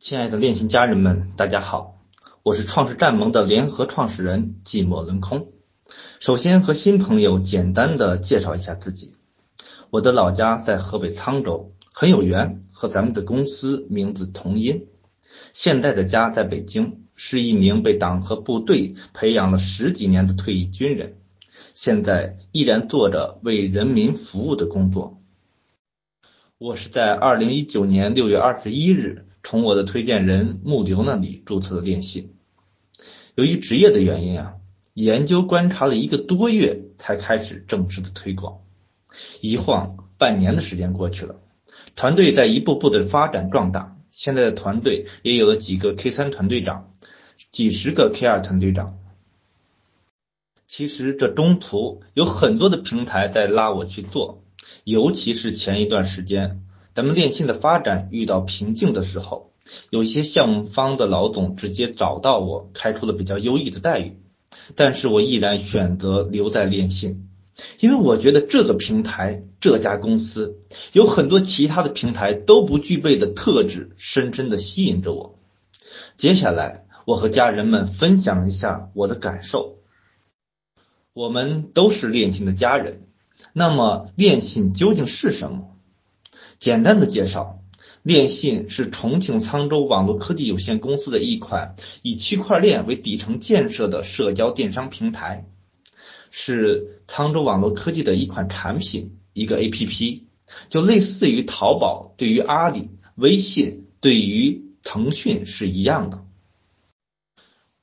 亲爱的链信家人们，大家好，我是创世战盟的联合创始人寂寞轮空。首先和新朋友简单的介绍一下自己，我的老家在河北沧州，很有缘和咱们的公司名字同音。现在的家在北京，是一名被党和部队培养了十几年的退役军人，现在依然做着为人民服务的工作。我是在二零一九年六月二十一日从我的推荐人木流那里注册的电信。由于职业的原因啊，研究观察了一个多月才开始正式的推广。一晃半年的时间过去了，团队在一步步的发展壮大。现在的团队也有了几个 K 三团队长，几十个 K 二团队长。其实这中途有很多的平台在拉我去做。尤其是前一段时间，咱们电信的发展遇到瓶颈的时候，有一些项目方的老总直接找到我，开出了比较优异的待遇。但是我毅然选择留在电信，因为我觉得这个平台、这家公司有很多其他的平台都不具备的特质，深深的吸引着我。接下来，我和家人们分享一下我的感受。我们都是电信的家人。那么，链信究竟是什么？简单的介绍，链信是重庆沧州网络科技有限公司的一款以区块链为底层建设的社交电商平台，是沧州网络科技的一款产品，一个 APP，就类似于淘宝对于阿里、微信对于腾讯是一样的。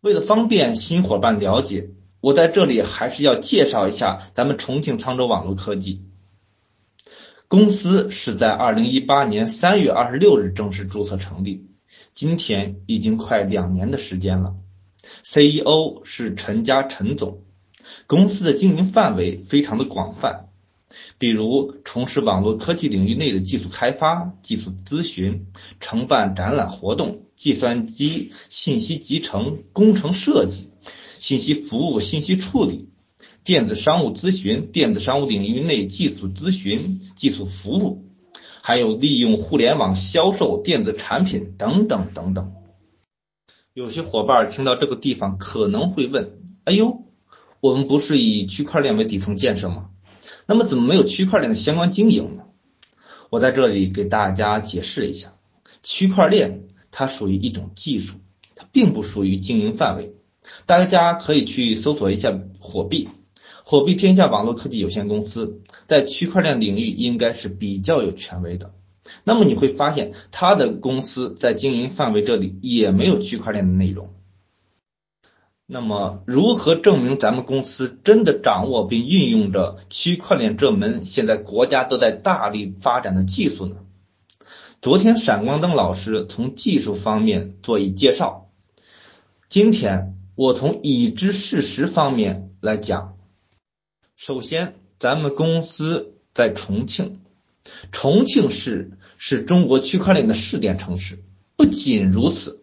为了方便新伙伴了解。我在这里还是要介绍一下咱们重庆沧州网络科技公司是在二零一八年三月二十六日正式注册成立，今天已经快两年的时间了。CEO 是陈家陈总，公司的经营范围非常的广泛，比如从事网络科技领域内的技术开发、技术咨询、承办展览活动、计算机信息集成、工程设计。信息服务、信息处理、电子商务咨询、电子商务领域内技术咨询、技术服务，还有利用互联网销售电子产品等等等等。有些伙伴听到这个地方可能会问：哎呦，我们不是以区块链为底层建设吗？那么怎么没有区块链的相关经营呢？我在这里给大家解释一下，区块链它属于一种技术，它并不属于经营范围。大家可以去搜索一下火币，火币天下网络科技有限公司在区块链领域应该是比较有权威的。那么你会发现，它的公司在经营范围这里也没有区块链的内容。那么如何证明咱们公司真的掌握并运用着区块链这门现在国家都在大力发展的技术呢？昨天闪光灯老师从技术方面做一介绍，今天。我从已知事实方面来讲，首先，咱们公司在重庆，重庆市是中国区块链的试点城市。不仅如此，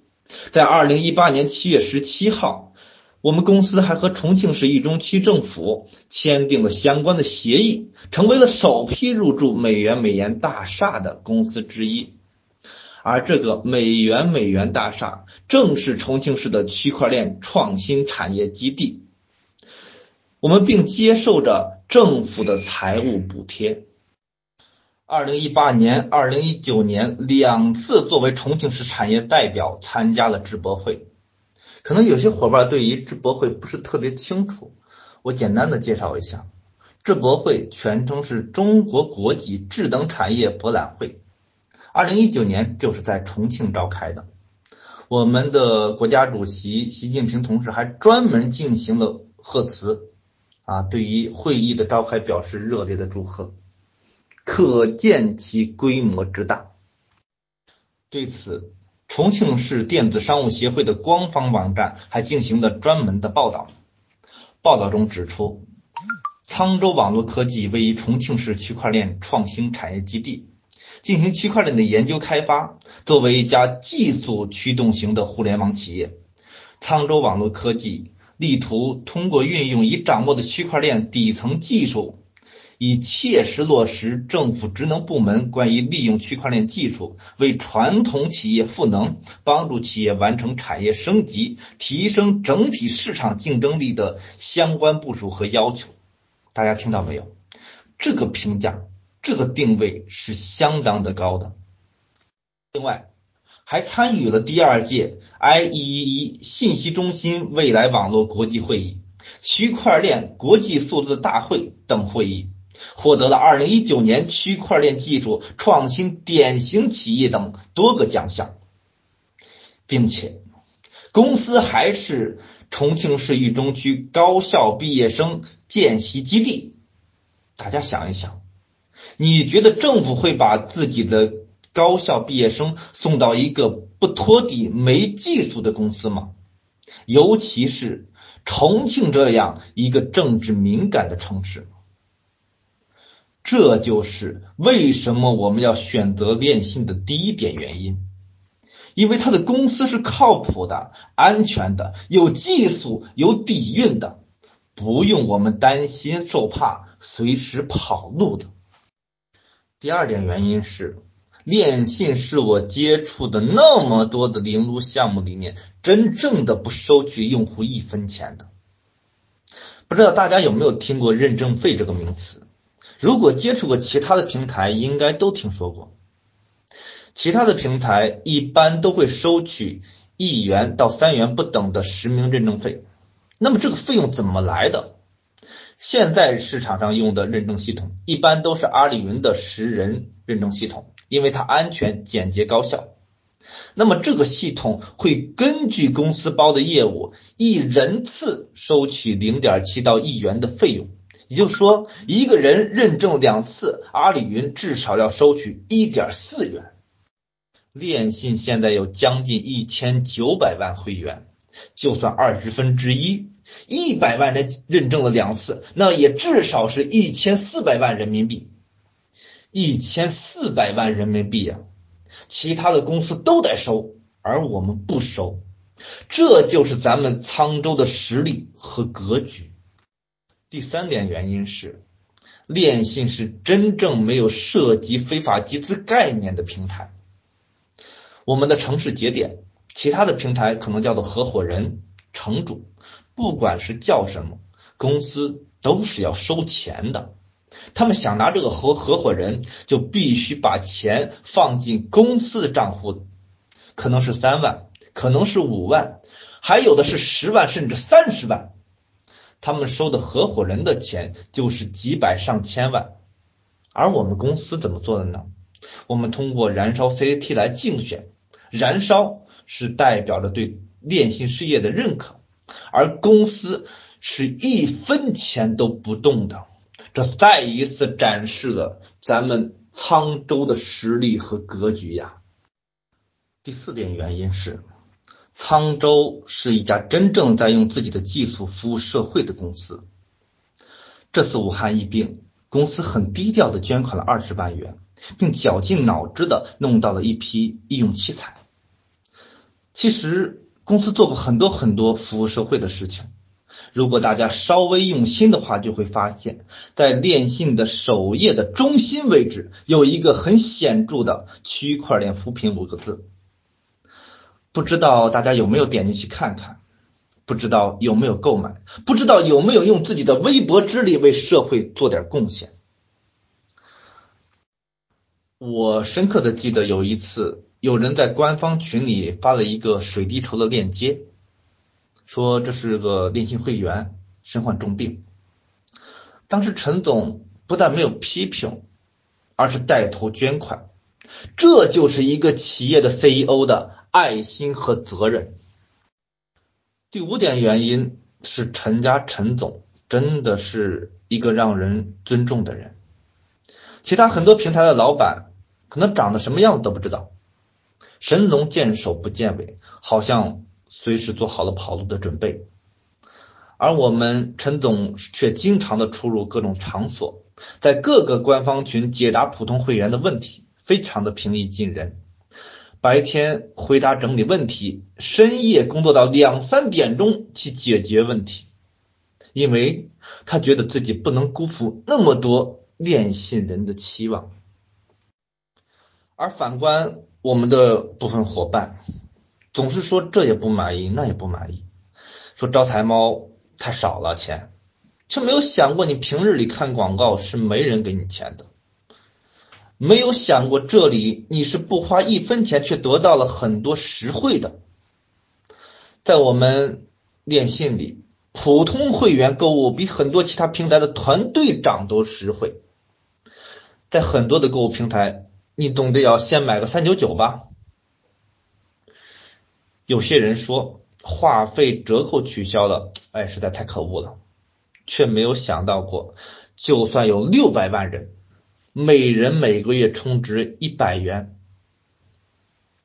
在二零一八年七月十七号，我们公司还和重庆市一中区政府签订了相关的协议，成为了首批入驻美元美颜大厦的公司之一。而这个美元美元大厦正是重庆市的区块链创新产业基地，我们并接受着政府的财务补贴。二零一八年、二零一九年两次作为重庆市产业代表参加了智博会。可能有些伙伴对于智博会不是特别清楚，我简单的介绍一下，智博会全称是中国国际智能产业博览会。二零一九年就是在重庆召开的，我们的国家主席习近平同志还专门进行了贺词，啊，对于会议的召开表示热烈的祝贺，可见其规模之大。对此，重庆市电子商务协会的官方网站还进行了专门的报道，报道中指出，沧州网络科技位于重庆市区块链创新产业基地。进行区块链的研究开发，作为一家技术驱动型的互联网企业，沧州网络科技力图通过运用已掌握的区块链底层技术，以切实落实政府职能部门关于利用区块链技术为传统企业赋能、帮助企业完成产业升级、提升整体市场竞争力的相关部署和要求。大家听到没有？这个评价、这个定位是相当的高的。另外，还参与了第二届 IEEE 信息中心未来网络国际会议。区块链国际数字大会等会议，获得了二零一九年区块链技术创新典型企业等多个奖项，并且公司还是重庆市渝中区高校毕业生见习基地。大家想一想，你觉得政府会把自己的高校毕业生送到一个不托底、没技术的公司吗？尤其是。重庆这样一个政治敏感的城市，这就是为什么我们要选择链信的第一点原因，因为它的公司是靠谱的、安全的、有技术、有底蕴的，不用我们担心受怕、随时跑路的。第二点原因是。链信是我接触的那么多的零撸项目里面，真正的不收取用户一分钱的。不知道大家有没有听过认证费这个名词？如果接触过其他的平台，应该都听说过。其他的平台一般都会收取一元到三元不等的实名认证费。那么这个费用怎么来的？现在市场上用的认证系统一般都是阿里云的十人认证系统。因为它安全、简洁、高效，那么这个系统会根据公司包的业务，一人次收取零点七到一元的费用。也就是说，一个人认证两次，阿里云至少要收取一点四元。链信现在有将近一千九百万会员，就算二十分之一，一百万人认证了两次，那也至少是一千四百万人民币。一千四百万人民币啊！其他的公司都得收，而我们不收，这就是咱们沧州的实力和格局。第三点原因是，链信是真正没有涉及非法集资概念的平台。我们的城市节点，其他的平台可能叫做合伙人、城主，不管是叫什么公司，都是要收钱的。他们想拿这个合合伙人，就必须把钱放进公司的账户，可能是三万，可能是五万，还有的是十万甚至三十万。他们收的合伙人的钱就是几百上千万，而我们公司怎么做的呢？我们通过燃烧 CT 来竞选，燃烧是代表着对链信事业的认可，而公司是一分钱都不动的。这再一次展示了咱们沧州的实力和格局呀。第四点原因是，沧州是一家真正在用自己的技术服务社会的公司。这次武汉疫病，公司很低调的捐款了二十万元，并绞尽脑汁的弄到了一批医用器材。其实，公司做过很多很多服务社会的事情。如果大家稍微用心的话，就会发现，在链信的首页的中心位置有一个很显著的“区块链扶贫”五个字。不知道大家有没有点进去看看？不知道有没有购买？不知道有没有用自己的微薄之力为社会做点贡献？我深刻的记得有一次，有人在官方群里发了一个水滴筹的链接。说这是个电信会员身患重病，当时陈总不但没有批评，而是带头捐款，这就是一个企业的 CEO 的爱心和责任。第五点原因是陈家陈总真的是一个让人尊重的人，其他很多平台的老板可能长得什么样子都不知道，神龙见首不见尾，好像。随时做好了跑路的准备，而我们陈总却经常的出入各种场所，在各个官方群解答普通会员的问题，非常的平易近人。白天回答整理问题，深夜工作到两三点钟去解决问题，因为他觉得自己不能辜负那么多电信人的期望。而反观我们的部分伙伴，总是说这也不满意，那也不满意，说招财猫太少了钱，却没有想过你平日里看广告是没人给你钱的，没有想过这里你是不花一分钱却得到了很多实惠的。在我们电信里，普通会员购物比很多其他平台的团队长都实惠。在很多的购物平台，你总得要先买个三九九吧。有些人说话费折扣取消了，哎，实在太可恶了，却没有想到过，就算有六百万人，每人每个月充值一百元，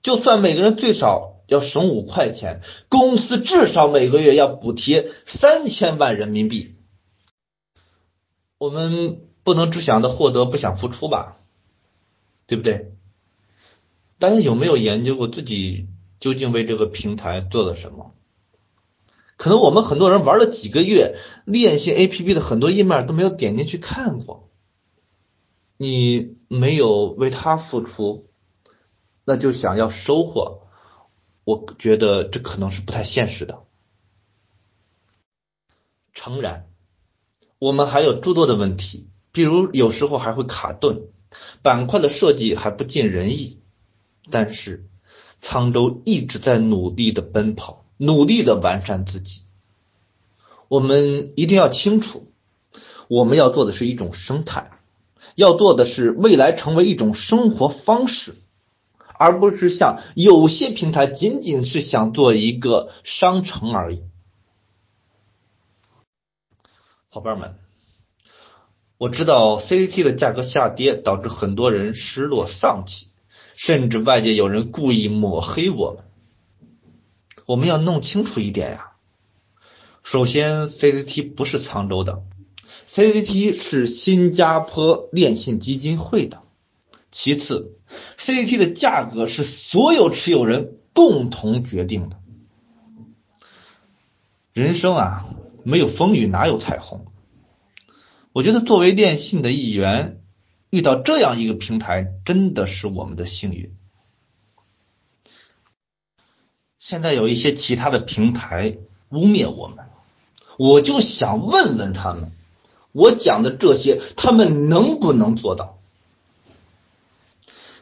就算每个人最少。要省五块钱，公司至少每个月要补贴三千万人民币。我们不能只想着获得，不想付出吧？对不对？大家有没有研究过自己究竟为这个平台做了什么？可能我们很多人玩了几个月，链信 APP 的很多页面都没有点进去看过。你没有为他付出，那就想要收获。我觉得这可能是不太现实的。诚然，我们还有诸多的问题，比如有时候还会卡顿，板块的设计还不尽人意。但是，沧州一直在努力的奔跑，努力的完善自己。我们一定要清楚，我们要做的是一种生态，要做的是未来成为一种生活方式。而不是像有些平台仅仅是想做一个商城而已。伙伴们，我知道 CCT 的价格下跌导致很多人失落丧气，甚至外界有人故意抹黑我们。我们要弄清楚一点呀，首先 CCT 不是沧州的，CCT 是新加坡电信基金会的。其次，CCT 的价格是所有持有人共同决定的。人生啊，没有风雨哪有彩虹？我觉得作为电信的一员，遇到这样一个平台，真的是我们的幸运。现在有一些其他的平台污蔑我们，我就想问问他们，我讲的这些，他们能不能做到？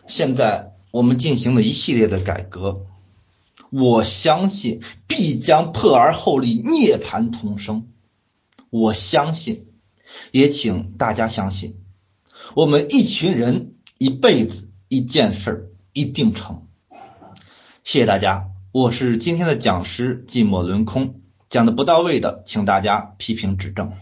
现在我们进行了一系列的改革，我相信必将破而后立，涅槃重生。我相信，也请大家相信，我们一群人一辈子一件事儿一定成。谢谢大家，我是今天的讲师，寂寞轮空，讲的不到位的，请大家批评指正。